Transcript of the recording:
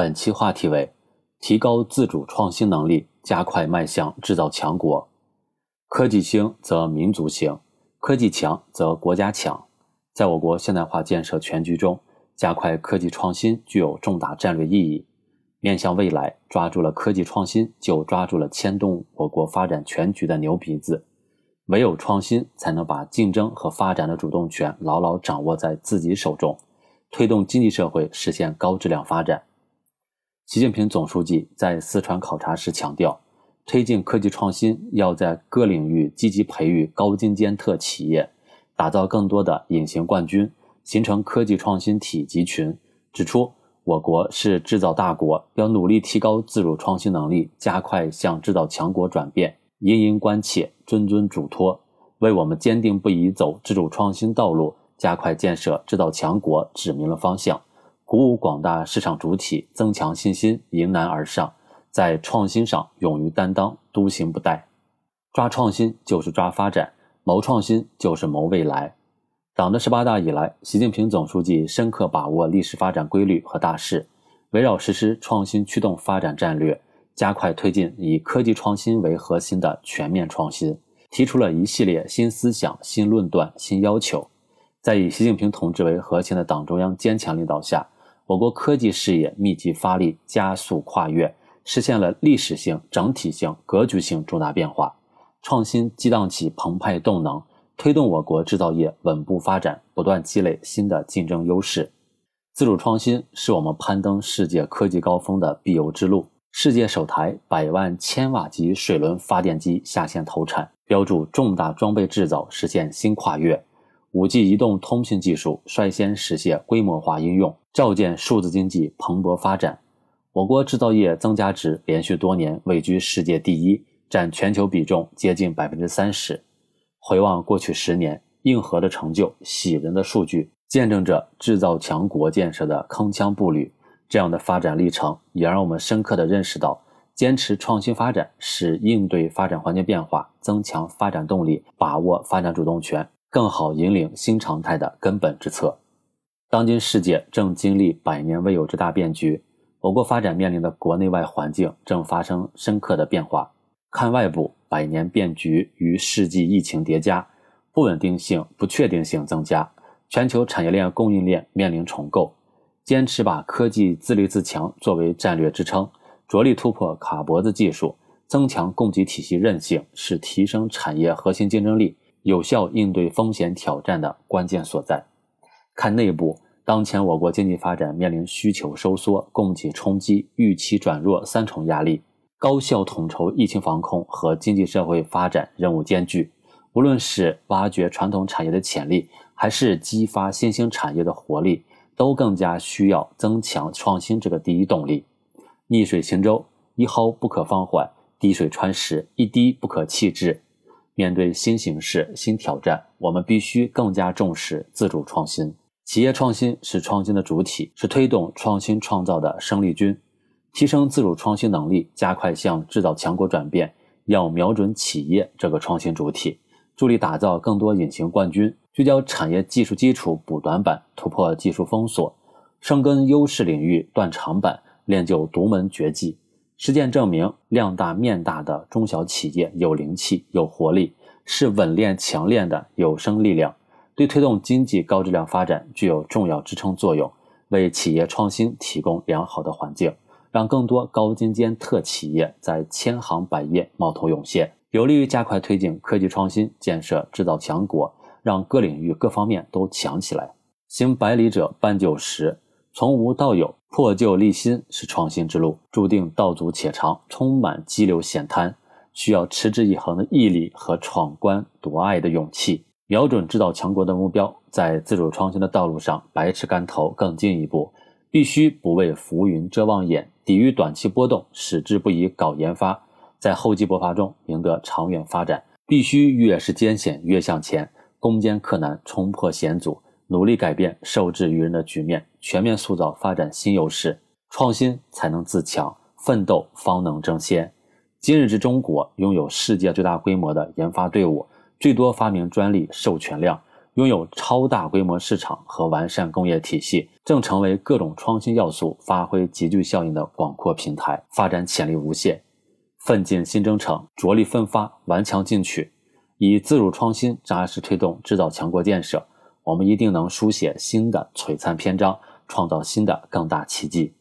本期话题为：提高自主创新能力，加快迈向制造强国。科技兴则民族兴，科技强则国家强。在我国现代化建设全局中，加快科技创新具有重大战略意义。面向未来，抓住了科技创新，就抓住了牵动我国发展全局的牛鼻子。唯有创新，才能把竞争和发展的主动权牢牢掌握在自己手中，推动经济社会实现高质量发展。习近平总书记在四川考察时强调，推进科技创新，要在各领域积极培育高精尖特企业，打造更多的隐形冠军，形成科技创新体集群。指出。我国是制造大国，要努力提高自主创新能力，加快向制造强国转变。殷殷关切，谆谆嘱托，为我们坚定不移走自主创新道路、加快建设制造强国指明了方向，鼓舞广大市场主体增强信心，迎难而上，在创新上勇于担当，笃行不怠。抓创新就是抓发展，谋创新就是谋未来。党的十八大以来，习近平总书记深刻把握历史发展规律和大势，围绕实施创新驱动发展战略，加快推进以科技创新为核心的全面创新，提出了一系列新思想、新论断、新要求。在以习近平同志为核心的党中央坚强领导下，我国科技事业密集发力，加速跨越，实现了历史性、整体性、格局性重大变化，创新激荡起澎湃动能。推动我国制造业稳步发展，不断积累新的竞争优势。自主创新是我们攀登世界科技高峰的必由之路。世界首台百万千瓦级水轮发电机下线投产，标注重大装备制造实现新跨越。五 G 移动通信技术率先实现规模化应用，照见数字经济蓬勃发展。我国制造业增加值连续多年位居世界第一，占全球比重接近百分之三十。回望过去十年，硬核的成就、喜人的数据，见证着制造强国建设的铿锵步履。这样的发展历程，也让我们深刻地认识到，坚持创新发展是应对发展环境变化、增强发展动力、把握发展主动权、更好引领新常态的根本之策。当今世界正经历百年未有之大变局，我国发展面临的国内外环境正发生深刻的变化。看外部。百年变局与世纪疫情叠加，不稳定性、不确定性增加，全球产业链供应链面临重构。坚持把科技自立自强作为战略支撑，着力突破卡脖子技术，增强供给体系韧性，是提升产业核心竞争力、有效应对风险挑战的关键所在。看内部，当前我国经济发展面临需求收缩、供给冲击、预期转弱三重压力。高效统筹疫情防控和经济社会发展任务艰巨，无论是挖掘传统产业的潜力，还是激发新兴产业的活力，都更加需要增强创新这个第一动力。逆水行舟，一毫不可放缓；滴水穿石，一滴不可弃置。面对新形势、新挑战，我们必须更加重视自主创新。企业创新是创新的主体，是推动创新创造的生力军。提升自主创新能力，加快向制造强国转变，要瞄准企业这个创新主体，助力打造更多隐形冠军，聚焦产业技术基础补短板，突破技术封锁，深耕优势领域断长板，练就独门绝技。实践证明，量大面大的中小企业有灵气、有活力，是稳链强练的有生力量，对推动经济高质量发展具有重要支撑作用，为企业创新提供良好的环境。让更多高精尖特企业在千行百业冒头涌现，有利于加快推进科技创新建设制造强国，让各领域各方面都强起来。行百里者半九十，从无到有，破旧立新是创新之路，注定道阻且长，充满激流险滩，需要持之以恒的毅力和闯关夺爱的勇气。瞄准制造强国的目标，在自主创新的道路上百尺竿头更进一步。必须不为浮云遮望眼，抵御短期波动，矢志不移搞研发，在厚积薄发中赢得长远发展。必须越是艰险越向前，攻坚克难，冲破险阻，努力改变受制于人的局面，全面塑造发展新优势。创新才能自强，奋斗方能争先。今日之中国拥有世界最大规模的研发队伍，最多发明专利授权量。拥有超大规模市场和完善工业体系，正成为各种创新要素发挥集聚效应的广阔平台，发展潜力无限。奋进新征程，着力奋发，顽强进取，以自主创新扎实推动制造强国建设，我们一定能书写新的璀璨篇章，创造新的更大奇迹。